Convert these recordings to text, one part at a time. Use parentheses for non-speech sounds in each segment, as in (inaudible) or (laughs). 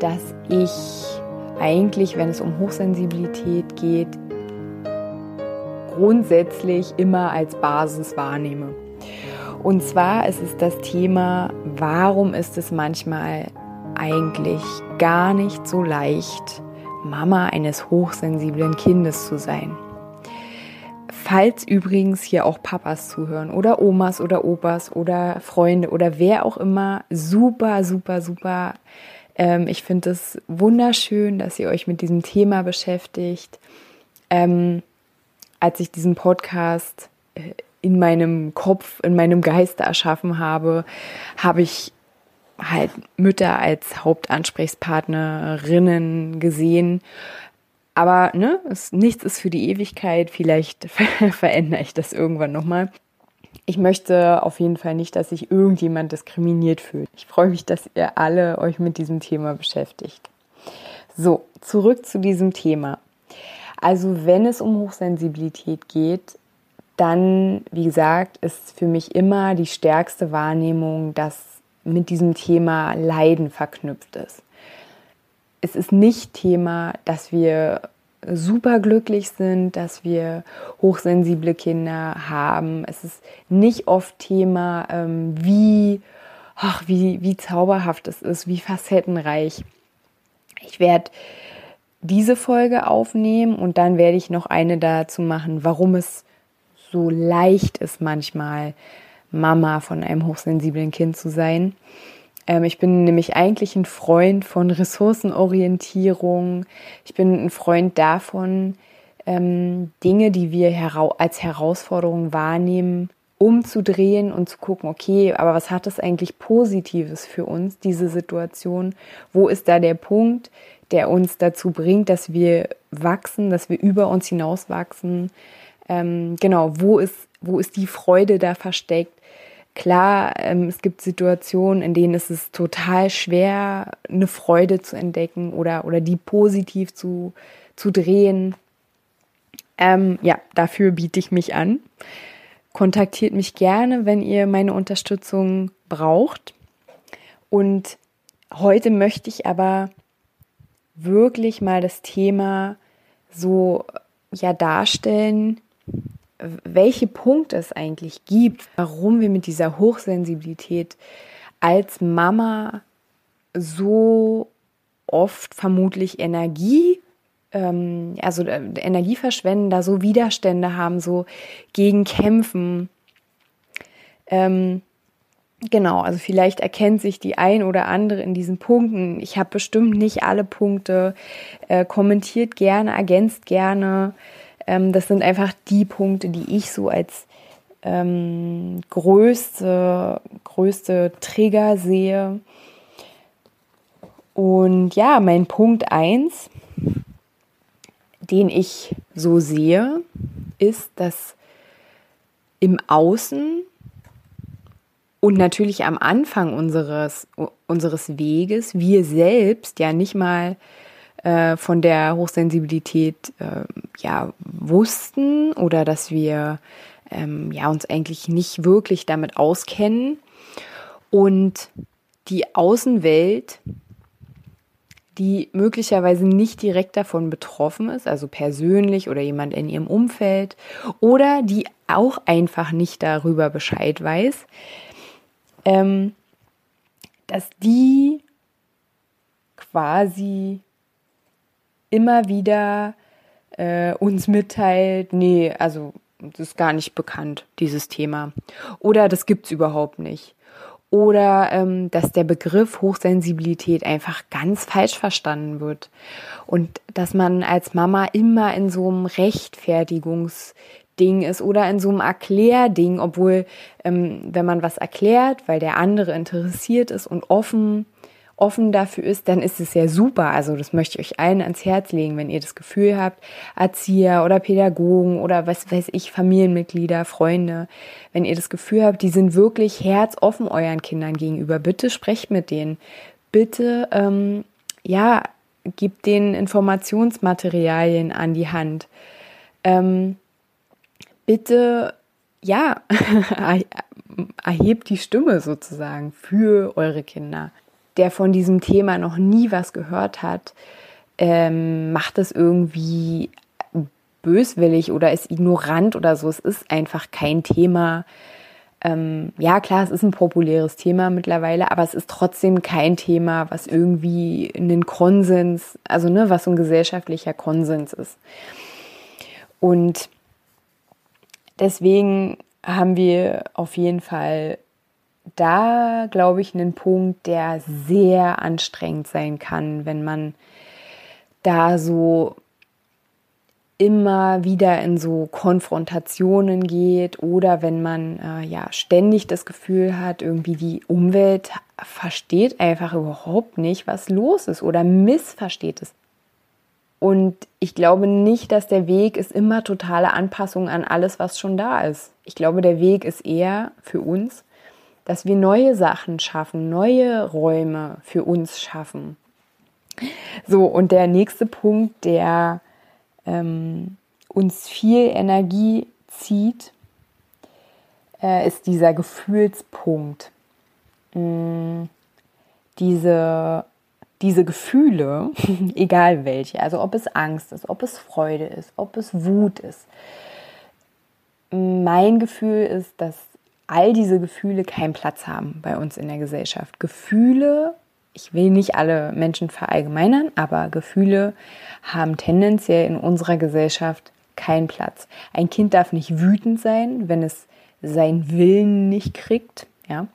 das ich eigentlich, wenn es um Hochsensibilität geht, grundsätzlich immer als Basis wahrnehme. Und zwar ist es das Thema, warum ist es manchmal eigentlich gar nicht so leicht, Mama eines hochsensiblen Kindes zu sein. Falls übrigens hier auch Papas zuhören oder Omas oder Opas oder Freunde oder wer auch immer, super, super, super ähm, ich finde es wunderschön, dass ihr euch mit diesem Thema beschäftigt. Ähm, als ich diesen Podcast äh, in meinem Kopf, in meinem Geiste erschaffen habe, habe ich halt Mütter als Hauptansprechpartnerinnen gesehen. Aber ne, es, nichts ist für die Ewigkeit. Vielleicht (laughs) verändere ich das irgendwann nochmal. Ich möchte auf jeden Fall nicht, dass sich irgendjemand diskriminiert fühlt. Ich freue mich, dass ihr alle euch mit diesem Thema beschäftigt. So, zurück zu diesem Thema. Also wenn es um Hochsensibilität geht, dann, wie gesagt, ist für mich immer die stärkste Wahrnehmung, dass mit diesem Thema Leiden verknüpft ist. Es ist nicht Thema, dass wir super glücklich sind, dass wir hochsensible Kinder haben. Es ist nicht oft Thema, ähm, wie, ach, wie, wie zauberhaft es ist, wie facettenreich. Ich werde diese Folge aufnehmen und dann werde ich noch eine dazu machen, warum es so leicht ist manchmal Mama von einem hochsensiblen Kind zu sein. Ähm, ich bin nämlich eigentlich ein Freund von Ressourcenorientierung. Ich bin ein Freund davon, ähm, Dinge, die wir als Herausforderung wahrnehmen, umzudrehen und zu gucken, okay, aber was hat das eigentlich Positives für uns, diese Situation? Wo ist da der Punkt, der uns dazu bringt, dass wir wachsen, dass wir über uns hinauswachsen? Ähm, genau, wo ist, wo ist die Freude da versteckt? Klar, ähm, es gibt Situationen, in denen es ist total schwer, eine Freude zu entdecken oder, oder die positiv zu, zu drehen. Ähm, ja, dafür biete ich mich an. Kontaktiert mich gerne, wenn ihr meine Unterstützung braucht. Und heute möchte ich aber wirklich mal das Thema so ja darstellen, welche Punkte es eigentlich gibt, warum wir mit dieser Hochsensibilität als Mama so oft vermutlich Energie, ähm, also äh, Energie verschwenden, da so Widerstände haben, so gegen kämpfen. Ähm, genau, also vielleicht erkennt sich die ein oder andere in diesen Punkten. Ich habe bestimmt nicht alle Punkte. Äh, kommentiert gerne, ergänzt gerne. Ähm, das sind einfach die Punkte, die ich so als ähm, größte, größte Trigger sehe. Und ja, mein Punkt 1, den ich so sehe, ist, dass im Außen und natürlich am Anfang unseres, unseres Weges wir selbst ja nicht mal äh, von der Hochsensibilität äh, ja wussten oder dass wir ähm, ja uns eigentlich nicht wirklich damit auskennen. Und die Außenwelt die möglicherweise nicht direkt davon betroffen ist, also persönlich oder jemand in ihrem Umfeld, oder die auch einfach nicht darüber Bescheid weiß, ähm, dass die quasi immer wieder äh, uns mitteilt, nee, also das ist gar nicht bekannt, dieses Thema. Oder das gibt es überhaupt nicht. Oder ähm, dass der Begriff Hochsensibilität einfach ganz falsch verstanden wird. Und dass man als Mama immer in so einem Rechtfertigungsding ist oder in so einem Erklärding, obwohl, ähm, wenn man was erklärt, weil der andere interessiert ist und offen offen dafür ist, dann ist es ja super. Also das möchte ich euch allen ans Herz legen, wenn ihr das Gefühl habt, Erzieher oder Pädagogen oder was weiß ich, Familienmitglieder, Freunde, wenn ihr das Gefühl habt, die sind wirklich herzoffen euren Kindern gegenüber, bitte sprecht mit denen. Bitte, ähm, ja, gebt denen Informationsmaterialien an die Hand. Ähm, bitte, ja, (laughs) erhebt die Stimme sozusagen für eure Kinder der von diesem Thema noch nie was gehört hat, ähm, macht es irgendwie böswillig oder ist ignorant oder so. Es ist einfach kein Thema. Ähm, ja, klar, es ist ein populäres Thema mittlerweile, aber es ist trotzdem kein Thema, was irgendwie einen Konsens, also ne, was so ein gesellschaftlicher Konsens ist. Und deswegen haben wir auf jeden Fall da, glaube ich, einen Punkt, der sehr anstrengend sein kann, wenn man da so immer wieder in so Konfrontationen geht oder wenn man äh, ja ständig das Gefühl hat, irgendwie die Umwelt versteht einfach überhaupt nicht, was los ist oder missversteht es. Und ich glaube nicht, dass der Weg ist immer totale Anpassung an alles, was schon da ist. Ich glaube, der Weg ist eher für uns dass wir neue Sachen schaffen, neue Räume für uns schaffen. So, und der nächste Punkt, der ähm, uns viel Energie zieht, äh, ist dieser Gefühlspunkt. Ähm, diese, diese Gefühle, (laughs) egal welche, also ob es Angst ist, ob es Freude ist, ob es Wut ist. Mein Gefühl ist, dass all diese Gefühle keinen Platz haben bei uns in der Gesellschaft. Gefühle, ich will nicht alle Menschen verallgemeinern, aber Gefühle haben tendenziell in unserer Gesellschaft keinen Platz. Ein Kind darf nicht wütend sein, wenn es seinen Willen nicht kriegt. Ja?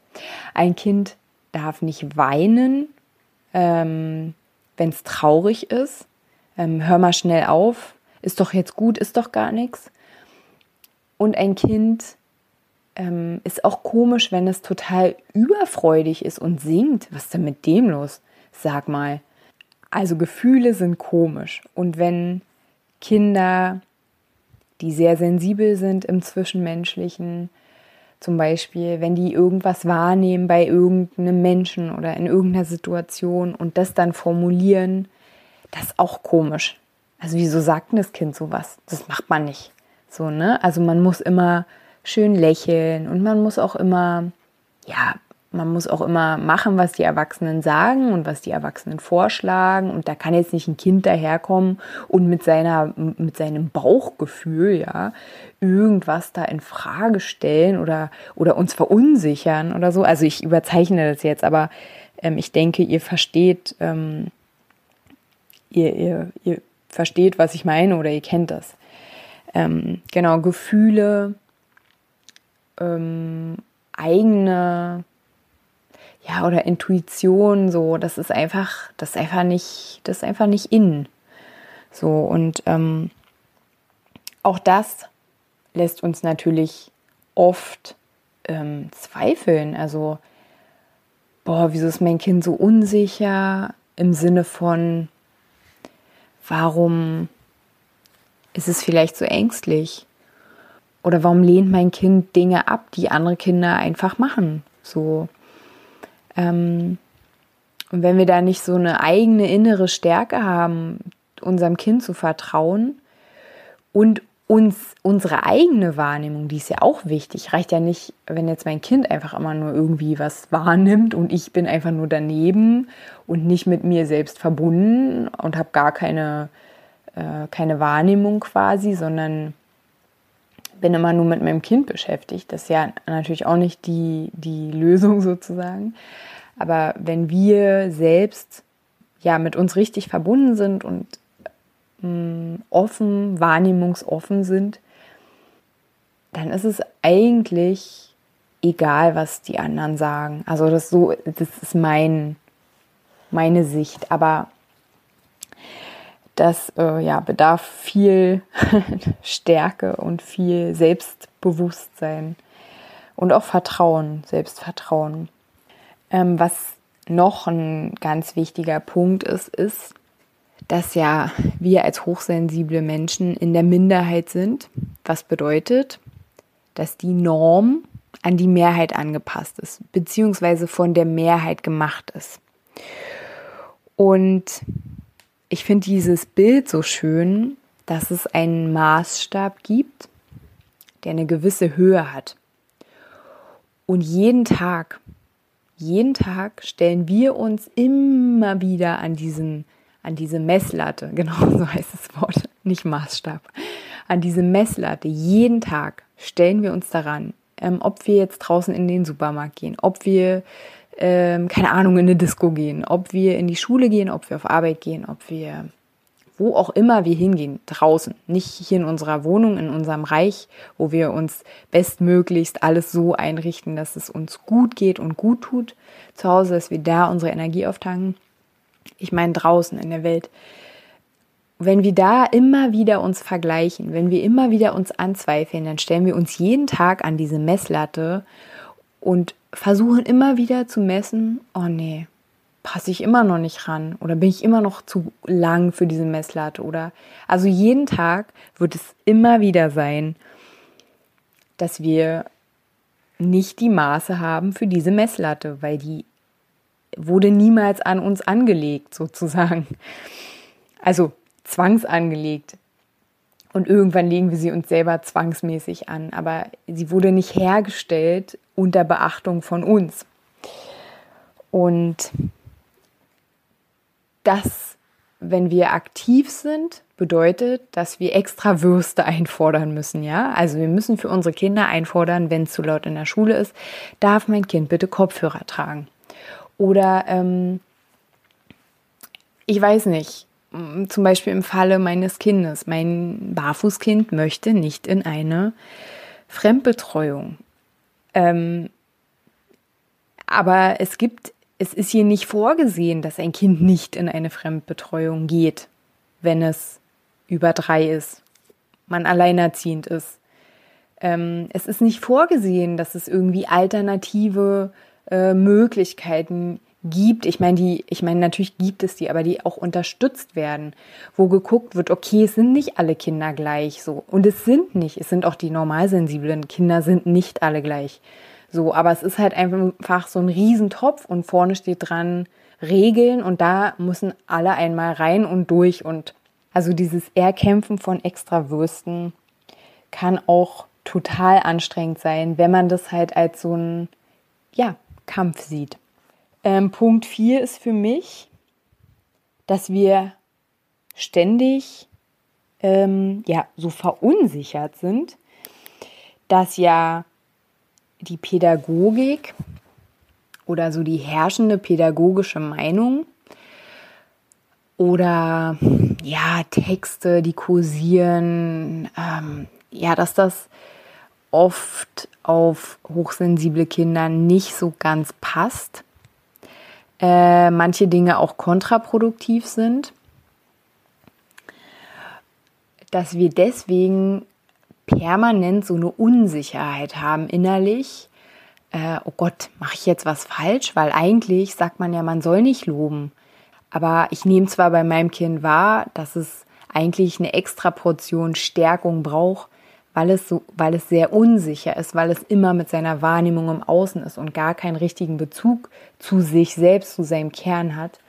Ein Kind darf nicht weinen, ähm, wenn es traurig ist. Ähm, hör mal schnell auf, ist doch jetzt gut, ist doch gar nichts. Und ein Kind ähm, ist auch komisch, wenn es total überfreudig ist und singt. Was ist denn mit dem los? Sag mal. Also Gefühle sind komisch. Und wenn Kinder, die sehr sensibel sind im Zwischenmenschlichen, zum Beispiel, wenn die irgendwas wahrnehmen bei irgendeinem Menschen oder in irgendeiner Situation und das dann formulieren, das ist auch komisch. Also wieso sagt das Kind sowas? Das macht man nicht. So, ne? Also man muss immer schön lächeln und man muss auch immer, ja, man muss auch immer machen, was die Erwachsenen sagen und was die Erwachsenen vorschlagen. Und da kann jetzt nicht ein Kind daherkommen und mit seiner, mit seinem Bauchgefühl, ja, irgendwas da in Frage stellen oder, oder uns verunsichern oder so. Also ich überzeichne das jetzt, aber ähm, ich denke, ihr versteht, ähm, ihr, ihr, ihr versteht, was ich meine oder ihr kennt das. Ähm, genau, Gefühle ähm, eigene ja oder Intuition so das ist einfach das ist einfach nicht das ist einfach nicht in. So und ähm, auch das lässt uns natürlich oft ähm, zweifeln. Also boah wieso ist mein Kind so unsicher? Im Sinne von warum ist es vielleicht so ängstlich oder warum lehnt mein Kind Dinge ab, die andere Kinder einfach machen? So. Ähm, und wenn wir da nicht so eine eigene innere Stärke haben, unserem Kind zu vertrauen und uns unsere eigene Wahrnehmung, die ist ja auch wichtig. Reicht ja nicht, wenn jetzt mein Kind einfach immer nur irgendwie was wahrnimmt und ich bin einfach nur daneben und nicht mit mir selbst verbunden und habe gar keine, äh, keine Wahrnehmung quasi, sondern bin immer nur mit meinem Kind beschäftigt. Das ist ja natürlich auch nicht die, die Lösung (laughs) sozusagen. Aber wenn wir selbst ja mit uns richtig verbunden sind und mh, mm, offen, wahrnehmungsoffen sind, dann ist es eigentlich egal, was die anderen sagen. Also das so, das ist mein, meine Sicht. Aber das äh, ja, bedarf viel (laughs) Stärke und viel Selbstbewusstsein und auch Vertrauen, Selbstvertrauen. Ähm, was noch ein ganz wichtiger Punkt ist, ist, dass ja wir als hochsensible Menschen in der Minderheit sind, was bedeutet, dass die Norm an die Mehrheit angepasst ist, beziehungsweise von der Mehrheit gemacht ist. Und ich finde dieses Bild so schön, dass es einen Maßstab gibt, der eine gewisse Höhe hat. Und jeden Tag, jeden Tag stellen wir uns immer wieder an diesen, an diese Messlatte, (laughs) genau so heißt das Wort, nicht Maßstab, an diese Messlatte, jeden Tag stellen wir uns daran, ähm, ob wir jetzt draußen in den Supermarkt gehen, ob wir, ähm, keine Ahnung, in eine Disco gehen, ob wir in die Schule gehen, ob wir auf Arbeit gehen, ob wir wo auch immer wir hingehen, draußen, nicht hier in unserer Wohnung, in unserem Reich, wo wir uns bestmöglichst alles so einrichten, dass es uns gut geht und gut tut, zu Hause, dass wir da unsere Energie auftanken. Ich meine draußen in der Welt. Wenn wir da immer wieder uns vergleichen, wenn wir immer wieder uns anzweifeln, dann stellen wir uns jeden Tag an diese Messlatte und versuchen immer wieder zu messen, oh nee, passe ich immer noch nicht ran oder bin ich immer noch zu lang für diese Messlatte oder also jeden Tag wird es immer wieder sein, dass wir nicht die Maße haben für diese Messlatte, weil die wurde niemals an uns angelegt sozusagen. Also zwangsangelegt. Und irgendwann legen wir sie uns selber zwangsmäßig an, aber sie wurde nicht hergestellt unter Beachtung von uns. Und das, wenn wir aktiv sind, bedeutet, dass wir extra Würste (laughs) einfordern müssen, ja? Also wir müssen für unsere Kinder einfordern, wenn es zu laut in der Schule ist, darf mein Kind bitte Kopfhörer tragen. Oder ähm, ich weiß nicht, zum Beispiel im Falle meines Kindes. Mein Barfußkind möchte nicht in eine Fremdbetreuung. Ähm, aber es gibt es ist hier nicht vorgesehen, dass ein Kind nicht in eine Fremdbetreuung geht, wenn es über drei ist, man alleinerziehend ist. Ähm, es ist nicht vorgesehen, dass es irgendwie alternative äh, Möglichkeiten gibt. Ich meine, die, ich meine, natürlich gibt es die, aber die auch unterstützt werden, wo geguckt wird, okay, es sind nicht alle Kinder gleich so. Und es sind nicht, es sind auch die normalsensiblen Kinder sind nicht alle gleich. So, aber es ist halt einfach so ein Riesentopf und vorne steht dran Regeln und da müssen alle einmal rein und durch und also dieses Erkämpfen von Extrawürsten kann auch total anstrengend sein, wenn man das halt als so ein ja, Kampf sieht. Ähm, Punkt 4 ist für mich, dass wir ständig ähm, ja, so verunsichert sind, dass ja die Pädagogik oder so die herrschende pädagogische Meinung oder ja, Texte, die kursieren, ähm, ja, dass das oft auf hochsensible Kinder nicht so ganz passt. Äh, manche Dinge auch kontraproduktiv sind. Dass wir deswegen permanent so eine Unsicherheit haben innerlich. Äh, oh Gott, mache ich jetzt was falsch? Weil eigentlich sagt man ja, man soll nicht loben. Aber ich nehme zwar bei meinem Kind wahr, dass es eigentlich eine extra Portion Stärkung braucht, weil es so, weil es sehr unsicher ist, weil es immer mit seiner Wahrnehmung im Außen ist und gar keinen richtigen Bezug zu sich selbst, zu seinem Kern hat.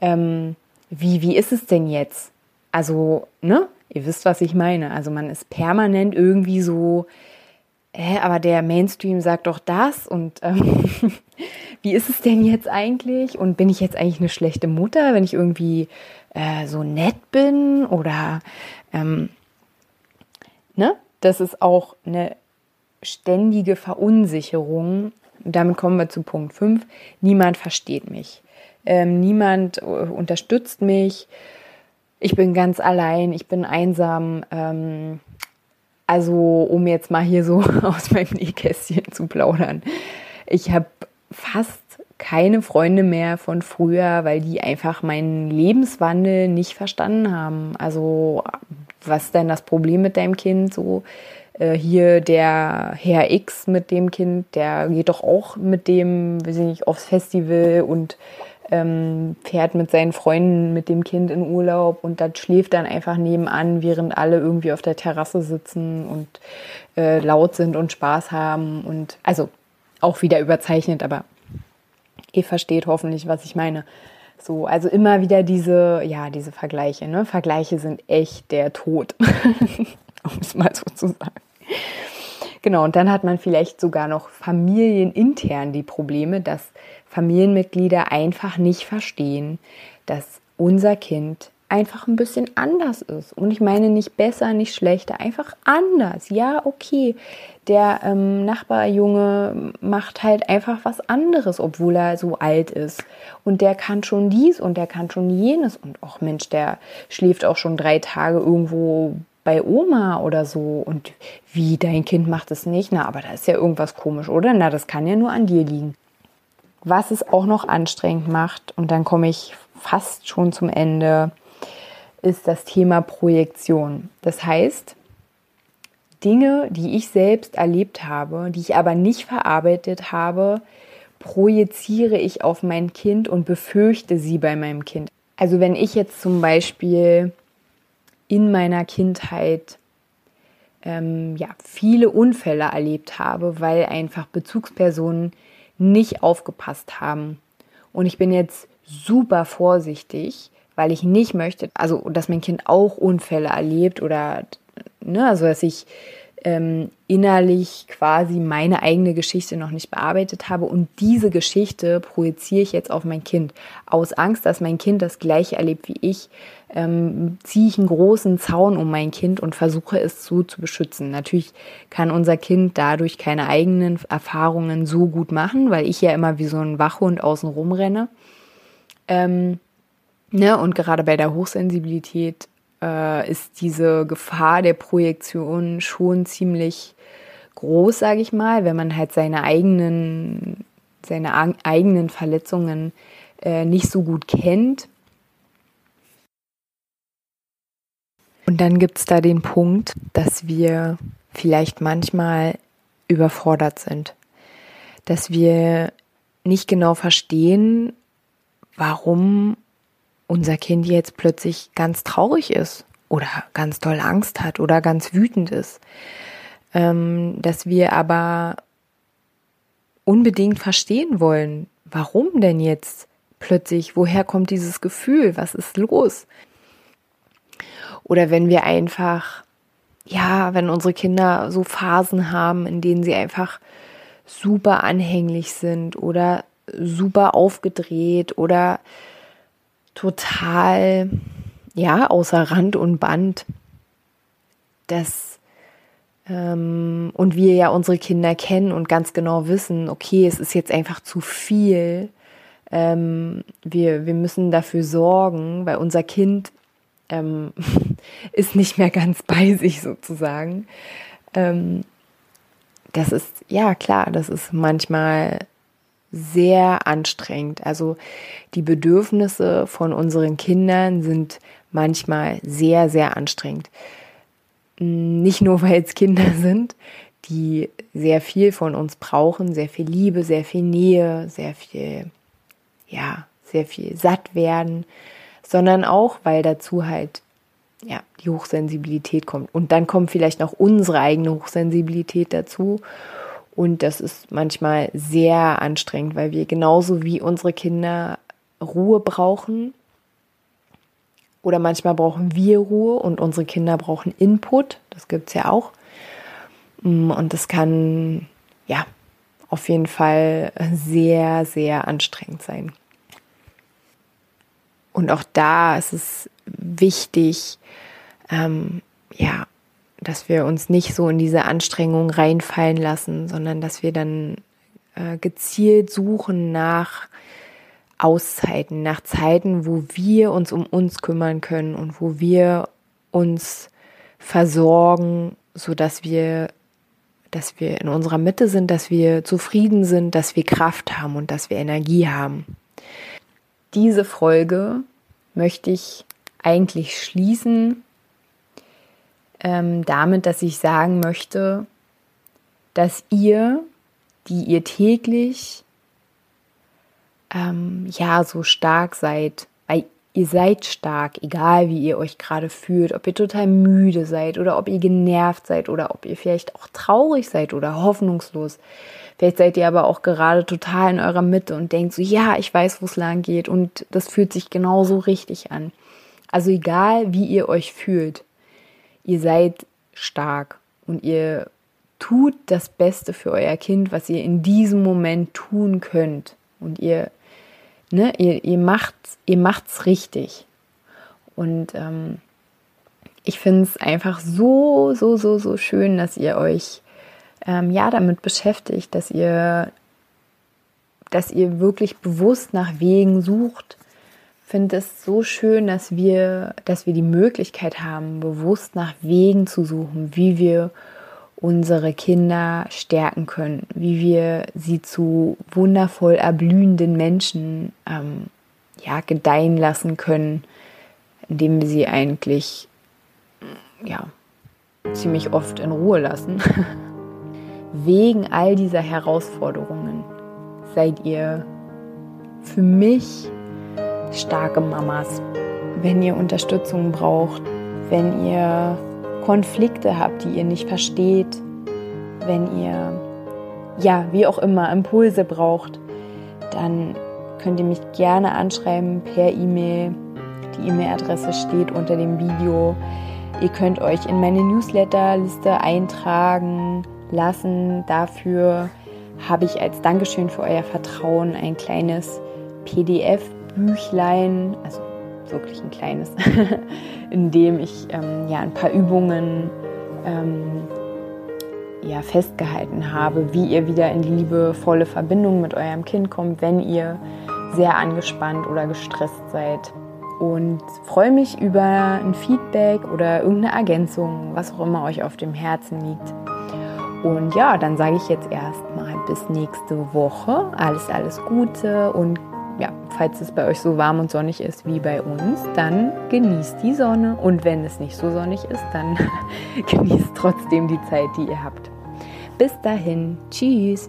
Ähm, wie, wie ist es denn jetzt? Also, ne? Ihr wisst, was ich meine. Also man ist permanent irgendwie so, äh, aber der Mainstream sagt doch das und ähm, (laughs) wie ist es denn jetzt eigentlich? Und bin ich jetzt eigentlich eine schlechte Mutter, wenn ich irgendwie äh, so nett bin? Oder ähm, ne? Das ist auch eine ständige Verunsicherung. Damit kommen wir zu Punkt 5. Niemand versteht mich. Ähm, niemand äh, unterstützt mich ich bin ganz allein, ich bin einsam. Ähm, also um jetzt mal hier so (laughs) aus meinem Nähkästchen zu plaudern. Ich habe fast keine Freunde mehr von früher, weil die einfach meinen Lebenswandel nicht verstanden haben. Also was ist denn das Problem mit deinem Kind? So, äh, hier der Herr X mit dem Kind, der geht doch auch mit dem, weiß ich nicht, aufs Festival und ähm, fährt mit seinen Freunden mit dem Kind in Urlaub und das schläft dann einfach nebenan, während alle irgendwie auf der Terrasse sitzen und äh, laut sind und Spaß haben und also auch wieder überzeichnet, aber ihr versteht hoffentlich, was ich meine. So, also immer wieder diese, ja, diese Vergleiche. Ne? Vergleiche sind echt der Tod, (laughs) um es mal so zu sagen. Genau, und dann hat man vielleicht sogar noch familienintern die Probleme, dass Familienmitglieder einfach nicht verstehen, dass unser Kind einfach ein bisschen anders ist. Und ich meine nicht besser, nicht schlechter, einfach anders. Ja, okay, der ähm, Nachbarjunge macht halt einfach was anderes, obwohl er so alt ist. Und der kann schon dies und der kann schon jenes. Und auch Mensch, der schläft auch schon drei Tage irgendwo bei Oma oder so. Und wie, dein Kind macht es nicht? Na, aber da ist ja irgendwas komisch, oder? Na, das kann ja nur an dir liegen. Was es auch noch anstrengend macht, und dann komme ich fast schon zum Ende, ist das Thema Projektion. Das heißt, Dinge, die ich selbst erlebt habe, die ich aber nicht verarbeitet habe, projiziere ich auf mein Kind und befürchte sie bei meinem Kind. Also wenn ich jetzt zum Beispiel in meiner Kindheit ähm, ja, viele Unfälle erlebt habe, weil einfach Bezugspersonen nicht aufgepasst haben. Und ich bin jetzt super vorsichtig, weil ich nicht möchte, also dass mein Kind auch Unfälle erlebt oder ne, also dass ich ähm, innerlich quasi meine eigene Geschichte noch nicht bearbeitet habe und diese Geschichte projiziere ich jetzt auf mein Kind. Aus Angst, dass mein Kind das gleiche erlebt wie ich, ähm, ziehe ich einen großen Zaun um mein Kind und versuche es so zu beschützen. Natürlich kann unser Kind dadurch keine eigenen Erfahrungen so gut machen, weil ich ja immer wie so ein Wachhund außen rumrenne. Ähm, ne, und gerade bei der Hochsensibilität äh, ist diese Gefahr der Projektion schon ziemlich groß, sage ich mal, wenn man halt seine eigenen, seine eigenen Verletzungen äh, nicht so gut kennt. Und dann gibt es da den Punkt, dass wir vielleicht manchmal überfordert sind, dass wir nicht genau verstehen, warum unser Kind jetzt plötzlich ganz traurig ist oder ganz toll Angst hat oder ganz wütend ist, ähm, dass wir aber unbedingt verstehen wollen, warum denn jetzt plötzlich, woher kommt dieses Gefühl, was ist los? Oder wenn wir einfach, ja, wenn unsere Kinder so Phasen haben, in denen sie einfach super anhänglich sind oder super aufgedreht oder total, ja, außer Rand und Band. Das, ähm, und wir ja unsere Kinder kennen und ganz genau wissen, okay, es ist jetzt einfach zu viel. Ähm, wir, wir müssen dafür sorgen, weil unser Kind ähm, (laughs) ist nicht mehr ganz bei sich sozusagen. Ähm, das ist, ja klar, das ist manchmal sehr anstrengend. Also die Bedürfnisse von unseren Kindern sind manchmal sehr, sehr anstrengend. Nicht nur, (laughs) weil es Kinder sind, die sehr viel von uns brauchen, sehr viel Liebe, sehr viel Nähe, sehr viel, ja, sehr viel satt werden, sondern auch, weil dazu halt ja, die Hochsensibilität kommt. Und dann kommt vielleicht noch unsere eigene Hochsensibilität dazu. Und das ist manchmal sehr anstrengend, weil wir genauso wie unsere Kinder Ruhe brauchen. Oder manchmal brauchen wir Ruhe und unsere Kinder brauchen Input. Das gibt es ja auch. Mm, und das kann, ja, auf jeden Fall sehr, sehr anstrengend sein. Und auch da ist es wichtig, ähm, ja, dass wir uns nicht so in diese Anstrengung reinfallen lassen, sondern dass wir dann äh, gezielt suchen nach Auszeiten, nach Zeiten, wo wir uns um uns kümmern können und wo wir uns versorgen, so dass wir dass wir in unserer Mitte sind, dass wir zufrieden sind, dass wir Kraft haben und dass wir Energie haben. Diese Folge möchte ich eigentlich schließen ähm, damit, dass ich sagen möchte, dass ihr, die ihr täglich ähm, ja so stark seid, weil ihr seid stark, egal wie ihr euch gerade fühlt, ob ihr total müde seid oder ob ihr genervt seid oder ob ihr vielleicht auch traurig seid oder hoffnungslos. Vielleicht seid ihr aber auch gerade total in eurer Mitte und denkt so, ja, ich weiß, wo es lang geht und das fühlt sich genauso richtig an. Also egal, wie ihr euch fühlt, ihr seid stark und ihr tut das Beste für euer Kind, was ihr in diesem Moment tun könnt. Und ihr, ne, ihr, ihr macht's, ihr macht's richtig. Und ähm, ich finde es einfach so, so, so, so schön, dass ihr euch ähm, ja damit beschäftigt, dass ihr, dass ihr wirklich bewusst nach Wegen sucht, finde es so schön, dass wir, dass wir die Möglichkeit haben, bewusst nach Wegen zu suchen, wie wir unsere Kinder stärken können, wie wir sie zu wundervoll erblühenden Menschen ähm, ja, gedeihen lassen können, indem wir sie eigentlich ja, ziemlich oft in Ruhe lassen. (laughs) Wegen all dieser Herausforderungen seid ihr für mich starke Mamas. Wenn ihr Unterstützung braucht, wenn ihr Konflikte habt, die ihr nicht versteht, wenn ihr, ja, wie auch immer, Impulse braucht, dann könnt ihr mich gerne anschreiben per E-Mail. Die E-Mail-Adresse steht unter dem Video. Ihr könnt euch in meine Newsletterliste eintragen lassen. Dafür habe ich als Dankeschön für euer Vertrauen ein kleines PDF Büchlein, also wirklich ein kleines, (laughs) in dem ich ähm, ja ein paar Übungen ähm, ja, festgehalten habe, wie ihr wieder in die liebevolle Verbindung mit eurem Kind kommt, wenn ihr sehr angespannt oder gestresst seid. Und freue mich über ein Feedback oder irgendeine Ergänzung, was auch immer euch auf dem Herzen liegt. Und ja, dann sage ich jetzt erstmal bis nächste Woche. Alles, alles Gute und ja, falls es bei euch so warm und sonnig ist wie bei uns, dann genießt die Sonne. Und wenn es nicht so sonnig ist, dann (laughs) genießt trotzdem die Zeit, die ihr habt. Bis dahin, tschüss.